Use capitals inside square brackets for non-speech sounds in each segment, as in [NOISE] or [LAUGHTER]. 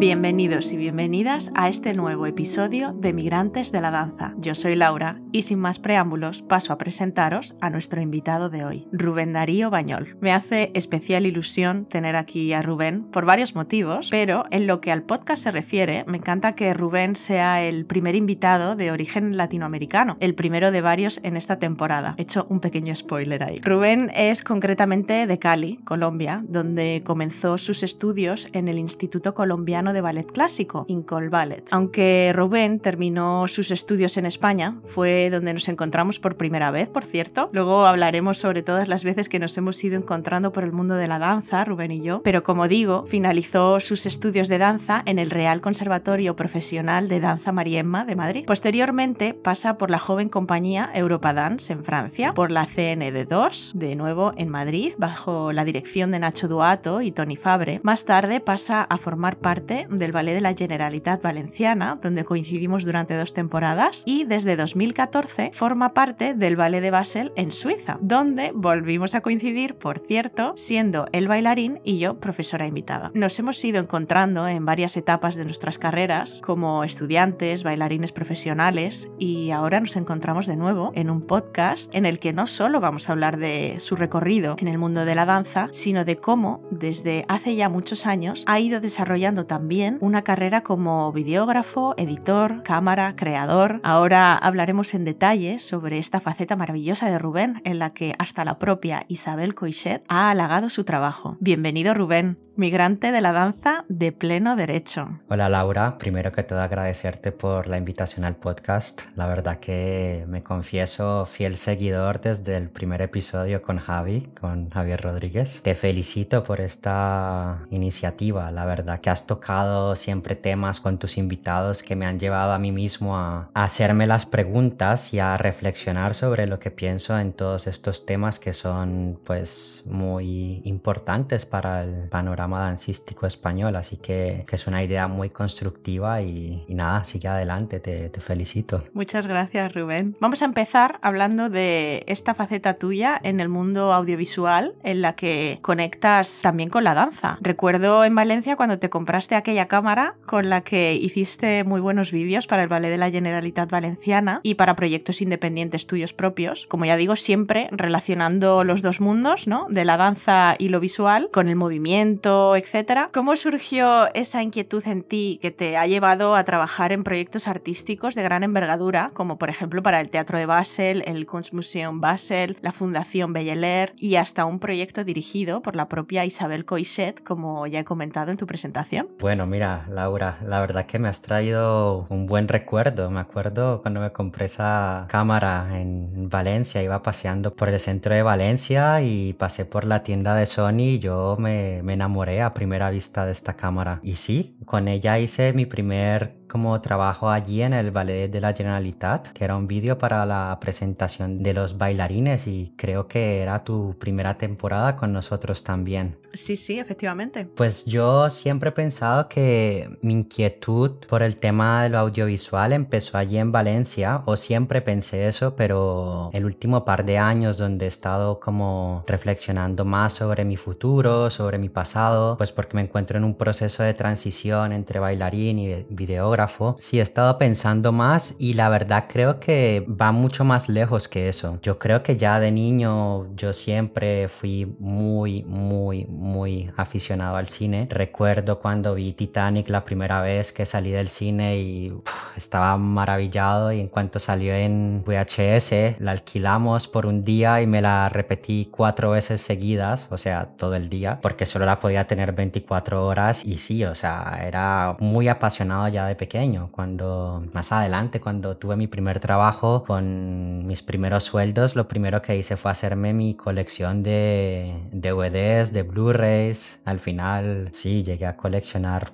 Bienvenidos y bienvenidas a este nuevo episodio de Migrantes de la Danza. Yo soy Laura y sin más preámbulos paso a presentaros a nuestro invitado de hoy, Rubén Darío Bañol. Me hace especial ilusión tener aquí a Rubén por varios motivos, pero en lo que al podcast se refiere, me encanta que Rubén sea el primer invitado de origen latinoamericano, el primero de varios en esta temporada. He hecho un pequeño spoiler ahí. Rubén es concretamente de Cali, Colombia, donde comenzó sus estudios en el Instituto Colombiano de ballet clásico, Incol Ballet. Aunque Rubén terminó sus estudios en España, fue donde nos encontramos por primera vez, por cierto. Luego hablaremos sobre todas las veces que nos hemos ido encontrando por el mundo de la danza, Rubén y yo. Pero como digo, finalizó sus estudios de danza en el Real Conservatorio Profesional de Danza Mariemma de Madrid. Posteriormente pasa por la joven compañía Europa Dance en Francia, por la CND2, de nuevo en Madrid, bajo la dirección de Nacho Duato y Tony Fabre. Más tarde pasa a formar parte del Ballet de la Generalitat Valenciana, donde coincidimos durante dos temporadas, y desde 2014 forma parte del Ballet de Basel en Suiza, donde volvimos a coincidir, por cierto, siendo el bailarín y yo profesora invitada. Nos hemos ido encontrando en varias etapas de nuestras carreras, como estudiantes, bailarines profesionales, y ahora nos encontramos de nuevo en un podcast en el que no solo vamos a hablar de su recorrido en el mundo de la danza, sino de cómo desde hace ya muchos años ha ido desarrollando también también una carrera como videógrafo, editor, cámara, creador. Ahora hablaremos en detalle sobre esta faceta maravillosa de Rubén en la que hasta la propia Isabel Coixet ha halagado su trabajo. Bienvenido Rubén migrante de la danza de pleno derecho. Hola Laura, primero que todo agradecerte por la invitación al podcast. La verdad que me confieso fiel seguidor desde el primer episodio con Javi, con Javier Rodríguez. Te felicito por esta iniciativa. La verdad que has tocado siempre temas con tus invitados que me han llevado a mí mismo a, hacerme las preguntas y a reflexionar sobre lo que pienso en todos estos temas que son pues muy importantes para el panorama dancístico español, así que, que, es una idea muy constructiva y, nada, sigue adelante, te, te, felicito. Muchas gracias Rubén. Vamos a empezar hablando de esta faceta tuya en el mundo audiovisual en la que conectas también con la danza. Recuerdo en Valencia cuando te compraste aquella cámara con la que hiciste muy buenos vídeos para el Ballet de la Generalitat Valenciana y para proyectos independientes tuyos propios. Como ya digo, siempre relacionando los dos mundos, ¿no? De la danza y lo visual con el movimiento, etcétera. ¿Cómo surgió esa inquietud en ti que te ha llevado a trabajar en proyectos artísticos de gran envergadura, como por ejemplo para el Teatro de Basel, el Kunstmuseum Basel, la Fundación Belleler y hasta un proyecto dirigido por la propia Isabel Coixet, como ya he comentado en tu presentación? Bueno, mira, Laura, la verdad que me has traído un buen recuerdo. Me acuerdo cuando me compré esa cámara en Valencia, iba paseando por el centro de Valencia y pasé por la tienda de Sony y yo me, me enamoré a primera vista de esta cámara. Y sí, con ella hice mi primer como trabajo allí en el Ballet de la Generalitat, que era un vídeo para la presentación de los bailarines y creo que era tu primera temporada con nosotros también. Sí, sí, efectivamente. Pues yo siempre he pensado que mi inquietud por el tema de lo audiovisual empezó allí en Valencia, o siempre pensé eso, pero el último par de años donde he estado como reflexionando más sobre mi futuro, sobre mi pasado, pues porque me encuentro en un proceso de transición entre bailarín y videógrafo, sí he estado pensando más y la verdad creo que va mucho más lejos que eso. Yo creo que ya de niño yo siempre fui muy, muy, muy aficionado al cine. Recuerdo cuando vi Titanic la primera vez que salí del cine y estaba maravillado y en cuanto salió en VHS la alquilamos por un día y me la repetí cuatro veces seguidas, o sea, todo el día, porque solo la podía tener 24 horas y sí, o sea, era muy apasionado ya de pequeño cuando más adelante, cuando tuve mi primer trabajo con mis primeros sueldos, lo primero que hice fue hacerme mi colección de DVDs, de Blu-rays. Al final, sí, llegué a coleccionar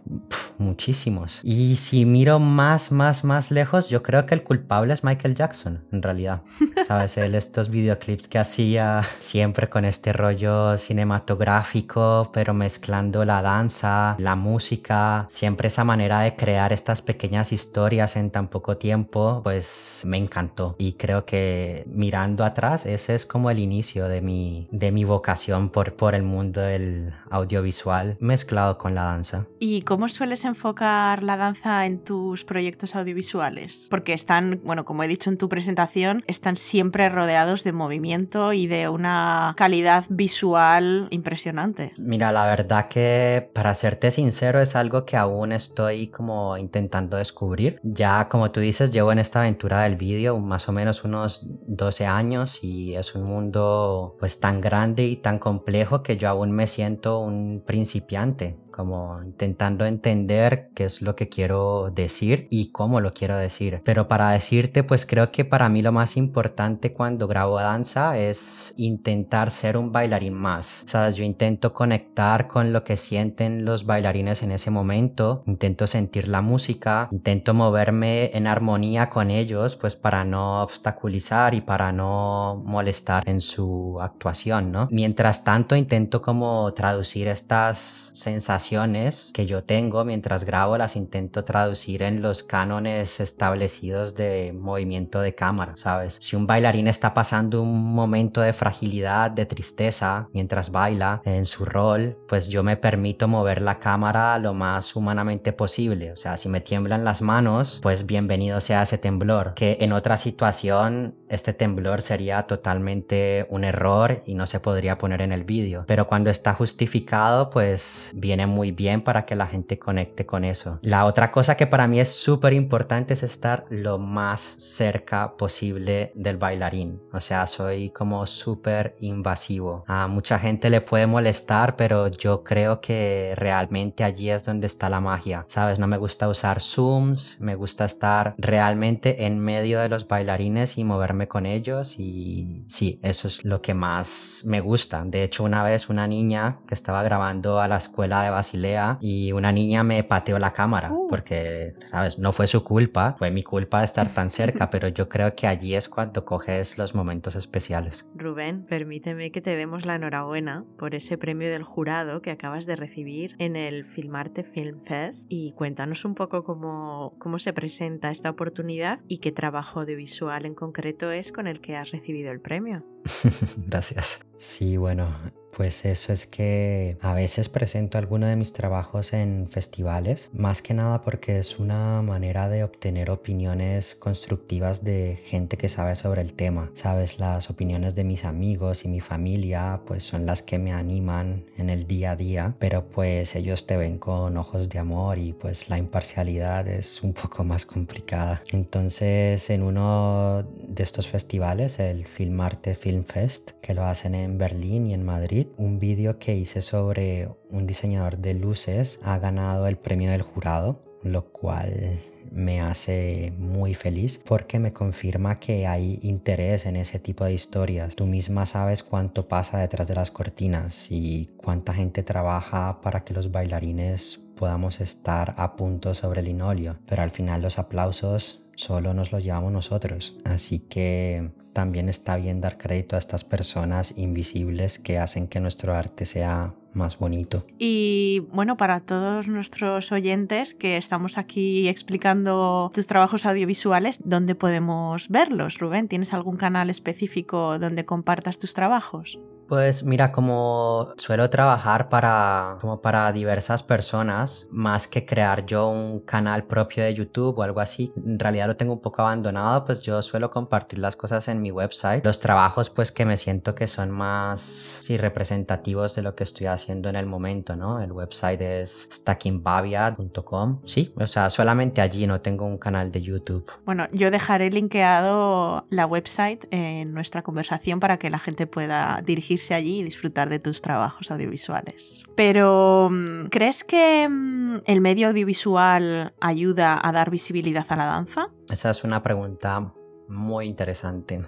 muchísimos. Y si miro más, más, más lejos, yo creo que el culpable es Michael Jackson, en realidad. Sabes, él estos videoclips que hacía siempre con este rollo cinematográfico, pero mezclando la danza, la música, siempre esa manera de crear estas pequeñas historias en tan poco tiempo, pues me encantó. Y creo que mirando atrás, ese es como el inicio de mi, de mi vocación por, por el mundo del audiovisual mezclado con la danza. ¿Y cómo sueles enfocar la danza en tus proyectos audiovisuales? Porque están, bueno, como he dicho en tu presentación, están siempre rodeados de movimiento y de una calidad visual impresionante. Mira, la verdad que para serte sincero es algo que aún estoy como intentando descubrir. Ya como tú dices, llevo en esta aventura del vídeo más o menos unos 12 años y es un mundo pues tan grande y tan complejo que yo aún me siento un principiante como intentando entender qué es lo que quiero decir y cómo lo quiero decir. Pero para decirte, pues creo que para mí lo más importante cuando grabo danza es intentar ser un bailarín más. Sabes, yo intento conectar con lo que sienten los bailarines en ese momento, intento sentir la música, intento moverme en armonía con ellos, pues para no obstaculizar y para no molestar en su actuación, ¿no? Mientras tanto, intento como traducir estas sensaciones que yo tengo mientras grabo las intento traducir en los cánones establecidos de movimiento de cámara, ¿sabes? Si un bailarín está pasando un momento de fragilidad, de tristeza mientras baila en su rol, pues yo me permito mover la cámara lo más humanamente posible. O sea, si me tiemblan las manos, pues bienvenido sea ese temblor. Que en otra situación este temblor sería totalmente un error y no se podría poner en el vídeo. Pero cuando está justificado, pues viene muy bien para que la gente conecte con eso. La otra cosa que para mí es súper importante es estar lo más cerca posible del bailarín. O sea, soy como súper invasivo. A mucha gente le puede molestar, pero yo creo que realmente allí es donde está la magia. Sabes, no me gusta usar zooms, me gusta estar realmente en medio de los bailarines y moverme con ellos y sí, eso es lo que más me gusta. De hecho, una vez una niña que estaba grabando a la escuela de y una niña me pateó la cámara uh. porque, ¿sabes? No fue su culpa, fue mi culpa de estar tan cerca, [LAUGHS] pero yo creo que allí es cuando coges los momentos especiales. Rubén, permíteme que te demos la enhorabuena por ese premio del jurado que acabas de recibir en el Filmarte Film Fest y cuéntanos un poco cómo, cómo se presenta esta oportunidad y qué trabajo audiovisual en concreto es con el que has recibido el premio. [LAUGHS] Gracias. Sí, bueno, pues eso es que a veces presento alguno de mis trabajos en festivales, más que nada porque es una manera de obtener opiniones constructivas de gente que sabe sobre el tema. Sabes, las opiniones de mis amigos y mi familia pues son las que me animan en el día a día, pero pues ellos te ven con ojos de amor y pues la imparcialidad es un poco más complicada. Entonces en uno de estos festivales, el Filmarte Film Fest, que lo hacen en Berlín y en Madrid, un vídeo que hice sobre un diseñador de luces ha ganado el premio del jurado, lo cual me hace muy feliz porque me confirma que hay interés en ese tipo de historias. Tú misma sabes cuánto pasa detrás de las cortinas y cuánta gente trabaja para que los bailarines podamos estar a punto sobre el linolio, pero al final los aplausos solo nos los llevamos nosotros. Así que también está bien dar crédito a estas personas invisibles que hacen que nuestro arte sea más bonito. Y bueno, para todos nuestros oyentes que estamos aquí explicando tus trabajos audiovisuales, ¿dónde podemos verlos, Rubén? ¿Tienes algún canal específico donde compartas tus trabajos? Pues mira, como suelo trabajar para, como para diversas personas, más que crear yo un canal propio de YouTube o algo así, en realidad lo tengo un poco abandonado, pues yo suelo compartir las cosas en mi website, los trabajos pues que me siento que son más sí, representativos de lo que estoy haciendo en el momento, ¿no? El website es stackingbavia.com, sí, o sea, solamente allí no tengo un canal de YouTube. Bueno, yo dejaré linkeado la website en nuestra conversación para que la gente pueda dirigir allí y disfrutar de tus trabajos audiovisuales. Pero, mm, ¿crees que mm, el medio audiovisual ayuda a dar visibilidad a la danza? Esa es una pregunta muy interesante.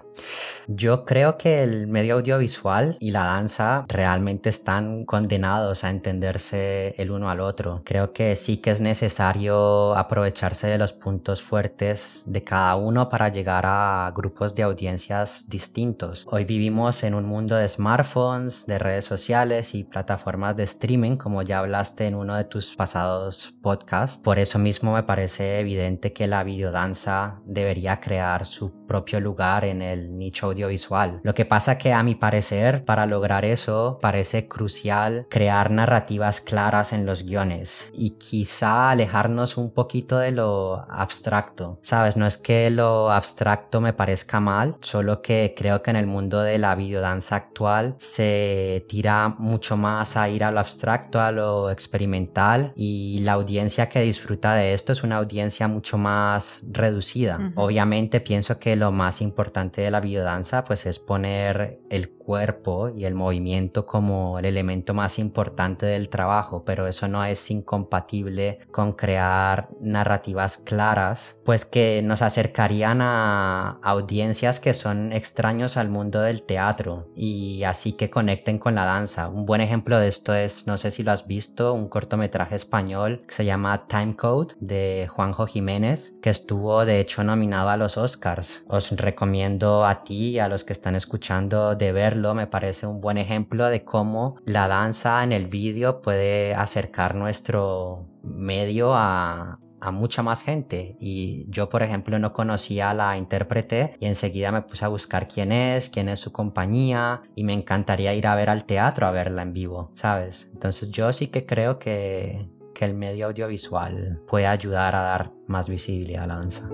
Yo creo que el medio audiovisual y la danza realmente están condenados a entenderse el uno al otro. Creo que sí que es necesario aprovecharse de los puntos fuertes de cada uno para llegar a grupos de audiencias distintos. Hoy vivimos en un mundo de smartphones, de redes sociales y plataformas de streaming, como ya hablaste en uno de tus pasados podcasts. Por eso mismo me parece evidente que la videodanza debería crear su propio lugar en el nicho audiovisual. Lo que pasa que a mi parecer, para lograr eso, parece crucial crear narrativas claras en los guiones y quizá alejarnos un poquito de lo abstracto. Sabes, no es que lo abstracto me parezca mal, solo que creo que en el mundo de la videodanza actual se tira mucho más a ir a lo abstracto, a lo experimental y la audiencia que disfruta de esto es una audiencia mucho más reducida. Obviamente pienso que lo más importante de la videodanza pues es poner el cuerpo y el movimiento como el elemento más importante del trabajo, pero eso no es incompatible con crear narrativas claras, pues que nos acercarían a audiencias que son extraños al mundo del teatro y así que conecten con la danza. Un buen ejemplo de esto es, no sé si lo has visto, un cortometraje español que se llama Time Code de Juanjo Jiménez, que estuvo de hecho nominado a los Oscars. Os recomiendo a ti y a los que están escuchando de verlo me parece un buen ejemplo de cómo la danza en el vídeo puede acercar nuestro medio a, mucha más gente y yo por ejemplo no conocía a la intérprete y enseguida me puse a buscar quién es, quién es su compañía y me encantaría ir a ver al teatro a verla en vivo, ¿sabes? Entonces yo sí que creo que, que el medio audiovisual puede ayudar a dar más visibilidad a la danza.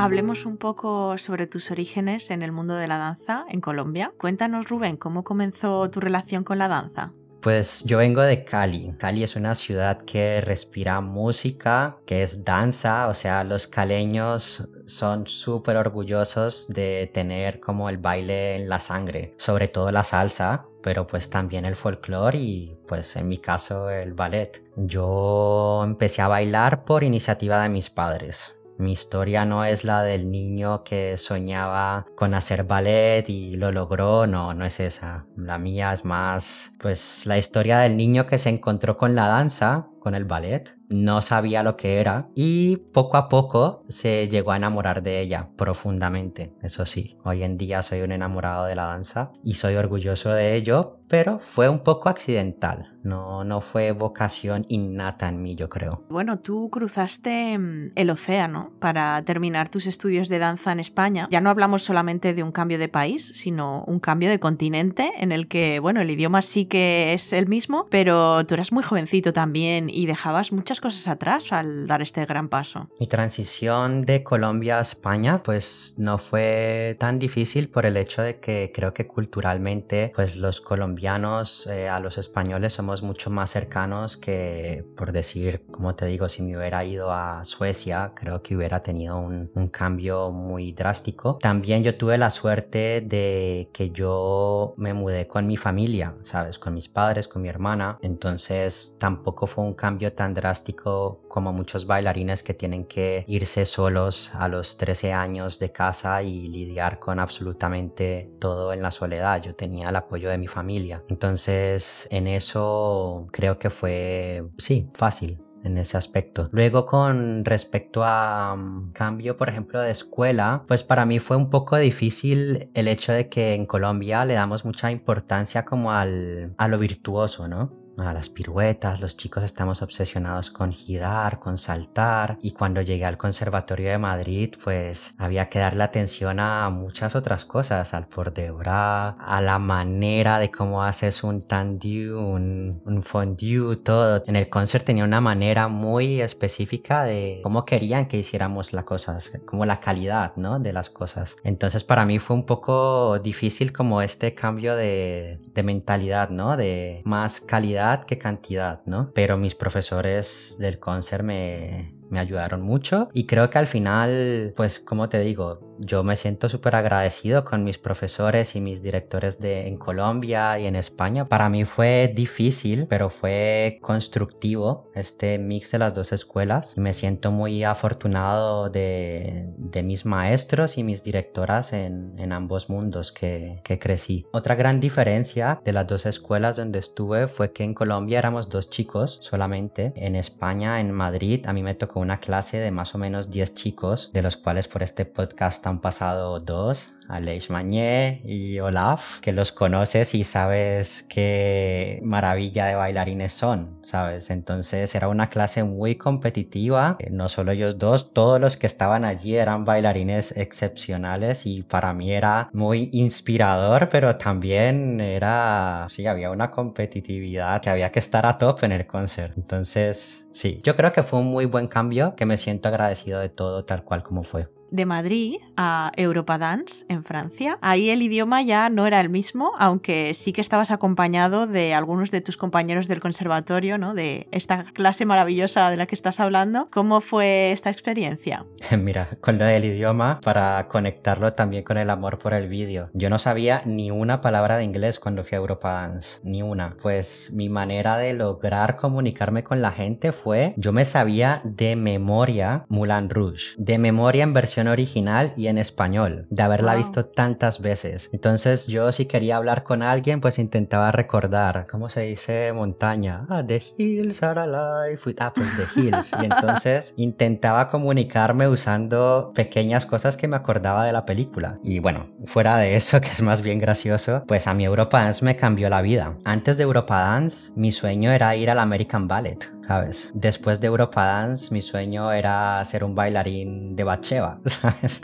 Hablemos un poco sobre tus orígenes en el mundo de la danza en Colombia. Cuéntanos, Rubén, ¿cómo comenzó tu relación con la danza? Pues yo vengo de Cali. Cali es una ciudad que respira música, que es danza, o sea, los caleños son súper orgullosos de tener como el baile en la sangre, sobre todo la salsa, pero pues también el folclore y pues en mi caso el ballet. Yo empecé a bailar por iniciativa de mis padres. Mi historia no es la del niño que soñaba con hacer ballet y lo logró, no, no es esa. La mía es más, pues, la historia del niño que se encontró con la danza, con el ballet, no sabía lo que era y poco a poco se llegó a enamorar de ella profundamente. Eso sí, hoy en día soy un enamorado de la danza y soy orgulloso de ello, pero fue un poco accidental. No, no fue vocación innata en mí, yo creo. Bueno, tú cruzaste mm, el océano para terminar tus estudios de danza en España. Ya no hablamos solamente de un cambio de país, sino un cambio de continente en el que, bueno, el idioma sí que es el mismo, pero tú eras muy jovencito también y dejabas muchas cosas atrás al dar este gran paso. Mi transición de Colombia a España pues no fue tan difícil por el hecho de que creo que culturalmente pues los colombianos eh, a los españoles somos mucho más cercanos que por decir como te digo si me hubiera ido a Suecia creo que hubiera tenido un, un cambio muy drástico. También yo tuve la suerte de que yo me mudé con mi familia, sabes, con mis padres, con mi hermana, entonces tampoco fue un cambio tan drástico como muchos bailarines que tienen que irse solos a los 13 años de casa y lidiar con absolutamente todo en la soledad. Yo tenía el apoyo de mi familia. Entonces en eso creo que fue, sí, fácil en ese aspecto. Luego con respecto a um, cambio, por ejemplo, de escuela, pues para mí fue un poco difícil el hecho de que en Colombia le damos mucha importancia como al, a lo virtuoso, ¿no? A las piruetas, los chicos estamos obsesionados con girar, con saltar y cuando llegué al Conservatorio de Madrid pues había que darle atención a muchas otras cosas, al port de bras, a la manera de cómo haces un tendu, un, un fondue, todo. En el concert tenía una manera muy específica de cómo querían que hiciéramos las cosas, como la calidad, ¿no? De las cosas. Entonces para mí fue un poco difícil como este cambio de, de mentalidad, ¿no? De más calidad que cantidad, ¿no? Pero mis profesores del concert me, me ayudaron mucho y creo que al final, pues como te digo, yo me siento súper agradecido con mis profesores y mis directores de, en Colombia y en España. Para mí fue difícil, pero fue constructivo este mix de las dos escuelas me siento muy afortunado de, de mis maestros y mis directoras en, en ambos mundos que, que crecí. Otra gran diferencia de las dos escuelas donde estuve fue que en Colombia éramos dos chicos solamente. En España, en Madrid, a mí me tocó una clase de más o menos 10 chicos, de los cuales por este podcast han pasado dos, Aleix Mañé y Olaf, que los conoces y sabes qué maravilla de bailarines son, ¿sabes? Entonces era una clase muy competitiva, eh, no solo ellos dos, todos los que estaban allí eran bailarines excepcionales y para mí era muy inspirador, pero también era, sí, había una competitividad que había que estar a top en el concert. Entonces, sí, yo creo que fue un muy buen cambio, que me siento agradecido de todo tal cual como fue de Madrid a Europa Dance en Francia. Ahí el idioma ya no era el mismo, aunque sí que estabas acompañado de algunos de tus compañeros del conservatorio, ¿no? De esta clase maravillosa de la que estás hablando. ¿Cómo fue esta experiencia? [LAUGHS] Mira, con lo del idioma, para conectarlo también con el amor por el vídeo. Yo no sabía ni una palabra de inglés cuando fui a Europa Dance, ni una. Pues mi manera de lograr comunicarme con la gente fue, yo me sabía de memoria Moulin Rouge, de memoria en versión original y en español, de haberla visto tantas veces. Entonces yo si quería hablar con alguien, pues intentaba recordar, ¿cómo se dice montaña? Ah, the hills are alive. Ah, pues the hills. Y entonces [LAUGHS] intentaba comunicarme usando pequeñas cosas que me acordaba de la película. Y bueno, fuera de eso, que es más bien gracioso, pues a mi Europa Dance me cambió la vida. Antes de Europa Dance, mi sueño era ir al American Ballet. ¿Sabes? Después de Europa Dance, mi sueño era ser un bailarín de Bacheva, [LAUGHS] ¿sabes?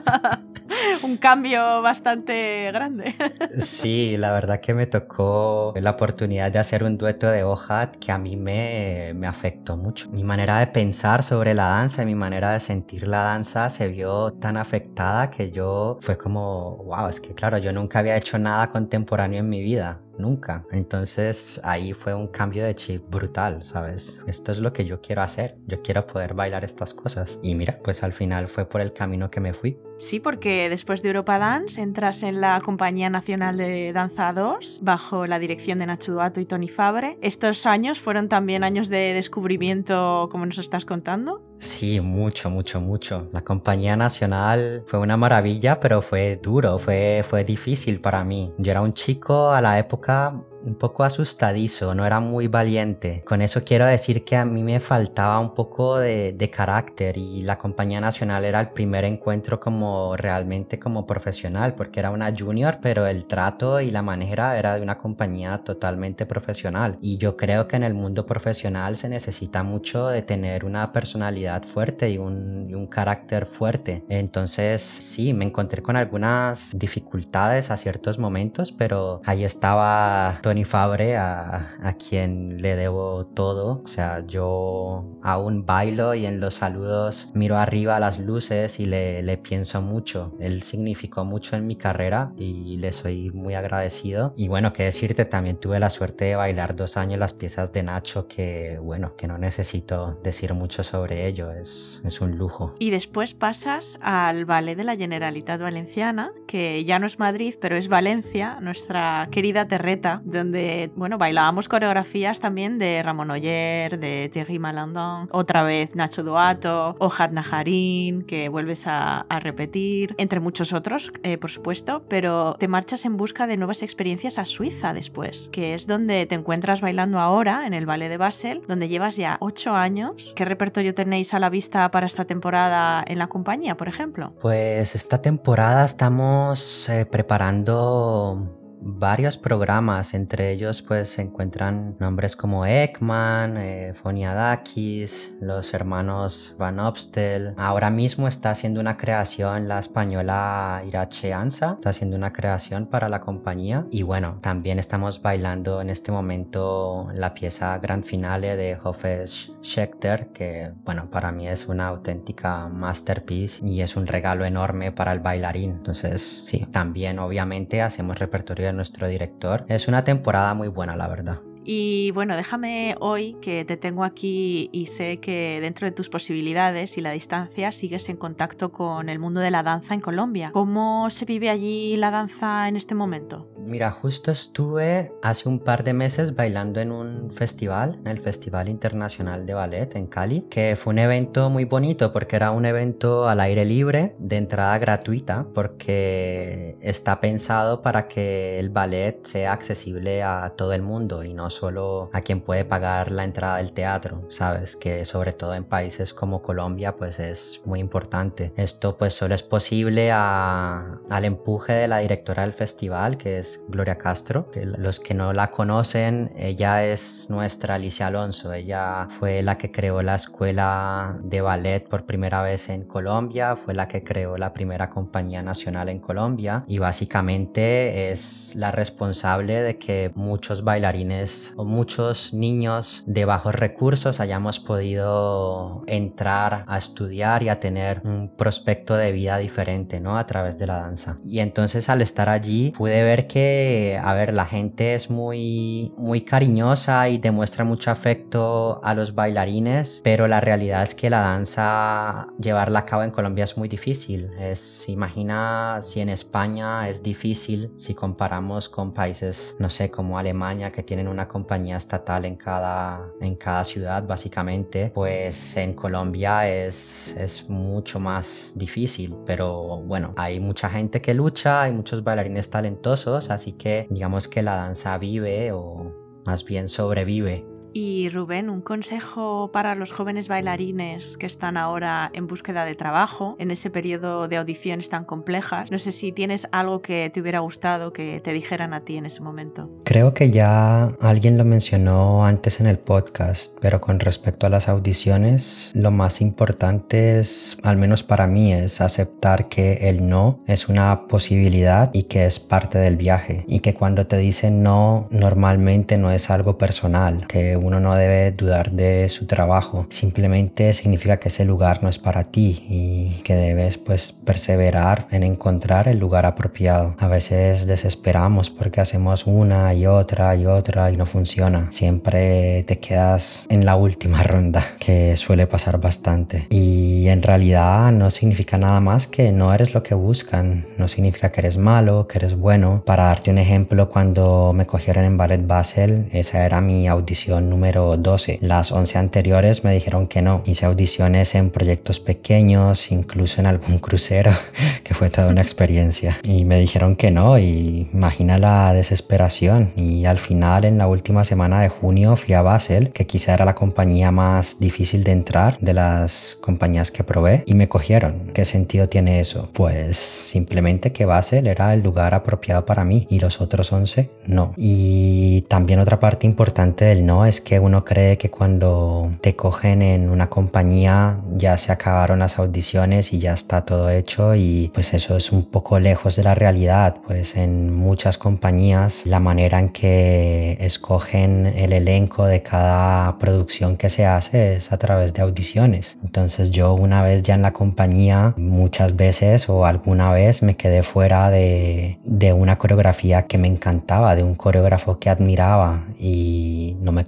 [LAUGHS] un cambio bastante grande. [LAUGHS] sí, la verdad que me tocó la oportunidad de hacer un dueto de hoja que a mí me, me afectó mucho. Mi manera de pensar sobre la danza, mi manera de sentir la danza se vio tan afectada que yo fue como, wow, es que claro, yo nunca había hecho nada contemporáneo en mi vida nunca. Entonces ahí fue un cambio de chip brutal, ¿sabes? Esto es lo que yo quiero hacer, yo quiero poder bailar estas cosas. Y mira, pues al final fue por el camino que me fui. Sí, porque después de Europa Dance entras en la Compañía Nacional de Danza 2 bajo la dirección de Nacho Duato y Tony Fabre. ¿Estos años fueron también años de descubrimiento como nos estás contando? Sí, mucho, mucho, mucho. La Compañía Nacional fue una maravilla, pero fue duro, fue, fue difícil para mí. Yo era un chico a la época maka un poco asustadizo, no era muy valiente. Con eso quiero decir que a mí me faltaba un poco de, carácter y la compañía nacional era el primer encuentro como realmente como profesional, porque era una junior, pero el trato y la manera era de una compañía totalmente profesional. Y yo creo que en el mundo profesional se necesita mucho de tener una personalidad fuerte y un, carácter fuerte. Entonces sí, me encontré con algunas dificultades a ciertos momentos, pero ahí estaba Tony Fabre, a, a, quien le debo todo. O sea, yo aún bailo y en los saludos miro arriba a las luces y le, le pienso mucho. Él significó mucho en mi carrera y le soy muy agradecido. Y bueno, que decirte, también tuve la suerte de bailar dos años las piezas de Nacho que, bueno, que no necesito decir mucho sobre ello. Es, es un lujo. Y después pasas al ballet de la Generalitat Valenciana, que ya no es Madrid, pero es Valencia, nuestra querida Terreta, donde, bueno, bailábamos coreografías también de Ramón Oyer, de Thierry Malandon, otra vez Nacho Duato, Ojat Najarín, que vuelves a, repetir, entre muchos otros, eh, por supuesto, pero te marchas en busca de nuevas experiencias a Suiza después, que es donde te encuentras bailando ahora, en el Ballet de Basel, donde llevas ya ocho años. ¿Qué repertorio tenéis a la vista para esta temporada en la compañía, por ejemplo? Pues esta temporada estamos eh, preparando varios programas, entre ellos pues se encuentran nombres como Ekman, eh, Foniadakis, los hermanos Van Obstel. Ahora mismo está haciendo una creación la española Irache Ansa, está haciendo una creación para la compañía y bueno, también estamos bailando en este momento la pieza gran finale de Hofes Schechter, que bueno, para mí es una auténtica masterpiece y es un regalo enorme para el bailarín. Entonces, sí, también obviamente hacemos repertorio nuestro director. Es una temporada muy buena, la verdad. Y bueno, déjame hoy que te tengo aquí y sé que dentro de tus posibilidades y la distancia sigues en contacto con el mundo de la danza en Colombia. ¿Cómo se vive allí la danza en este momento? Mira, justo estuve hace un par de meses bailando en un festival, en el Festival Internacional de Ballet en Cali, que fue un evento muy bonito porque era un evento al aire libre, de entrada gratuita, porque está pensado para que el ballet sea accesible a todo el mundo y no solo a quien puede pagar la entrada del teatro, sabes, que sobre todo en países como Colombia pues es muy importante. Esto pues solo es posible al empuje de la directora del festival, que es Gloria Castro. Los que no la conocen, ella es nuestra Alicia Alonso. Ella fue la que creó la escuela de ballet por primera vez en Colombia, fue la que creó la primera compañía nacional en Colombia y básicamente es la responsable de que muchos bailarines o muchos niños de bajos recursos hayamos podido entrar a estudiar y a tener un prospecto de vida diferente, ¿no? A través de la danza. Y entonces al estar allí pude ver que a ver, la gente es muy, muy cariñosa y demuestra mucho afecto a los bailarines, pero la realidad es que la danza, llevarla a cabo en Colombia es muy difícil. Es, imagina si en España es difícil, si comparamos con países, no sé, como Alemania, que tienen una compañía estatal en cada, en cada ciudad, básicamente, pues en Colombia es, es mucho más difícil, pero bueno, hay mucha gente que lucha, hay muchos bailarines talentosos, así que digamos que la danza vive o más bien sobrevive y Rubén, un consejo para los jóvenes bailarines que están ahora en búsqueda de trabajo, en ese periodo de audiciones tan complejas. No sé si tienes algo que te hubiera gustado que te dijeran a ti en ese momento. Creo que ya alguien lo mencionó antes en el podcast, pero con respecto a las audiciones, lo más importante es, al menos para mí, es aceptar que el no es una posibilidad y que es parte del viaje. Y que cuando te dicen no, normalmente no es algo personal, que uno no debe dudar de su trabajo, simplemente significa que ese lugar no es para ti y que debes pues perseverar en encontrar el lugar apropiado. A veces desesperamos porque hacemos una y otra y otra y no funciona. Siempre te quedas en la última [LAUGHS] ronda, que suele pasar bastante. Y en realidad no significa nada más que no eres lo que buscan, no significa que eres malo, que eres bueno. Para darte un ejemplo, cuando me cogieron en Ballet Basel, esa era mi audición número 12. Las 11 anteriores me dijeron que no. Hice audiciones en proyectos pequeños, incluso en algún crucero, [LAUGHS] que fue toda una experiencia. Y me dijeron que no y imagina la desesperación. Y al final, en la última semana de junio, fui a Basel, que quizá era la compañía más difícil de entrar de las compañías que probé, y me cogieron. ¿Qué sentido tiene eso? Pues simplemente que Basel era el lugar apropiado para mí y los otros 11 no. Y también otra parte importante del no es que uno cree que cuando te cogen en una compañía ya se acabaron las audiciones y ya está todo hecho y pues eso es un poco lejos de la realidad, pues en muchas compañías la manera en que escogen el elenco de cada producción que se hace es a través de audiciones. Entonces yo una vez ya en la compañía muchas veces o alguna vez me quedé fuera de, de una coreografía que me encantaba, de un coreógrafo que admiraba y no me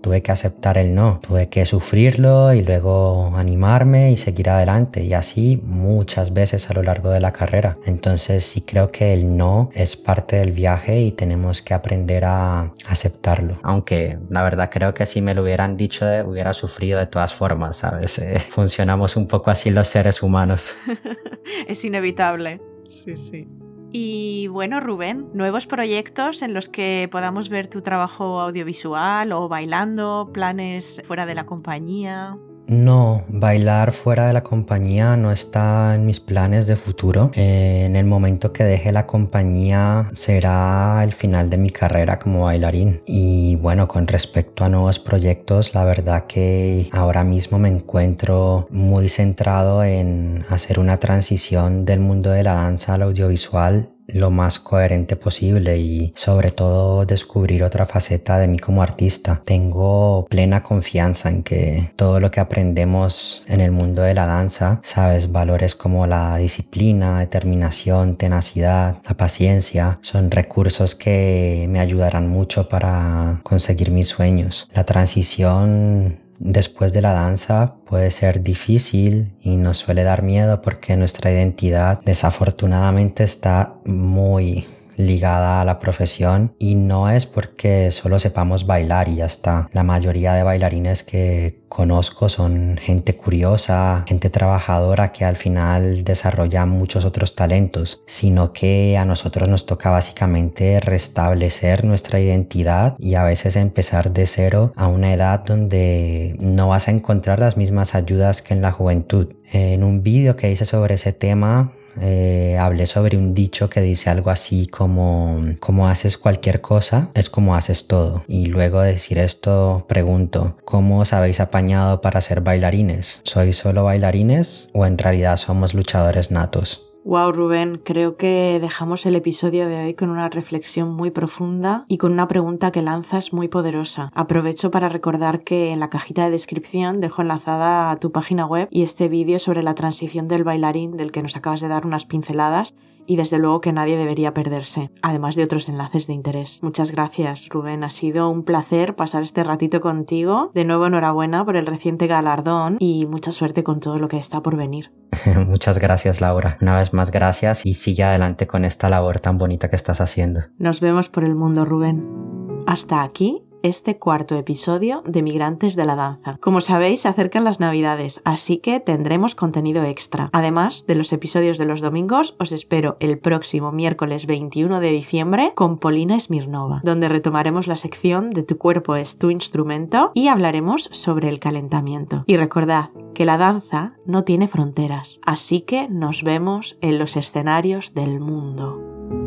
Tuve que aceptar el no, tuve que sufrirlo y luego animarme y seguir adelante y así muchas veces a lo largo de la carrera. Entonces sí creo que el no es parte del viaje y tenemos que aprender a aceptarlo. Aunque la verdad creo que si me lo hubieran dicho hubiera sufrido de todas formas, ¿sabes? Eh, funcionamos un poco así los seres humanos. [LAUGHS] es inevitable. Sí, sí. Y bueno, Rubén, nuevos proyectos en los que podamos ver tu trabajo audiovisual o bailando, planes fuera de la compañía. No, bailar fuera de la compañía no está en mis planes de futuro. En el momento que deje la compañía será el final de mi carrera como bailarín. Y bueno, con respecto a nuevos proyectos, la verdad que ahora mismo me encuentro muy centrado en hacer una transición del mundo de la danza al audiovisual lo más coherente posible y sobre todo descubrir otra faceta de mí como artista. Tengo plena confianza en que todo lo que aprendemos en el mundo de la danza, sabes, valores como la disciplina, determinación, tenacidad, la paciencia, son recursos que me ayudarán mucho para conseguir mis sueños. La transición después de la danza puede ser difícil y nos suele dar miedo porque nuestra identidad desafortunadamente está muy ligada a la profesión y no es porque solo sepamos bailar y ya está. La mayoría de bailarines que conozco son gente curiosa, gente trabajadora que al final desarrolla muchos otros talentos, sino que a nosotros nos toca básicamente restablecer nuestra identidad y a veces empezar de cero a una edad donde no vas a encontrar las mismas ayudas que en la juventud. En un vídeo que hice sobre ese tema eh, hablé sobre un dicho que dice algo así como como haces cualquier cosa es como haces todo y luego de decir esto pregunto ¿cómo os habéis apañado para ser bailarines? ¿sois solo bailarines o en realidad somos luchadores natos? Wow, Rubén, creo que dejamos el episodio de hoy con una reflexión muy profunda y con una pregunta que lanzas muy poderosa. Aprovecho para recordar que en la cajita de descripción dejo enlazada a tu página web y este vídeo sobre la transición del bailarín del que nos acabas de dar unas pinceladas y desde luego que nadie debería perderse, además de otros enlaces de interés. Muchas gracias, Rubén. Ha sido un placer pasar este ratito contigo. De nuevo, enhorabuena por el reciente galardón y mucha suerte con todo lo que está por venir. [LAUGHS] Muchas gracias, Laura. Una vez más, gracias y sigue adelante con esta labor tan bonita que estás haciendo. Nos vemos por el mundo, Rubén. Hasta aquí este cuarto episodio de Migrantes de la Danza. Como sabéis, se acercan las Navidades, así que tendremos contenido extra. Además de los episodios de los domingos, os espero el próximo miércoles 21 de diciembre con Polina Smirnova, donde retomaremos la sección de Tu cuerpo es tu instrumento y hablaremos sobre el calentamiento. Y recordad que la danza no tiene fronteras, así que nos vemos en los escenarios del mundo.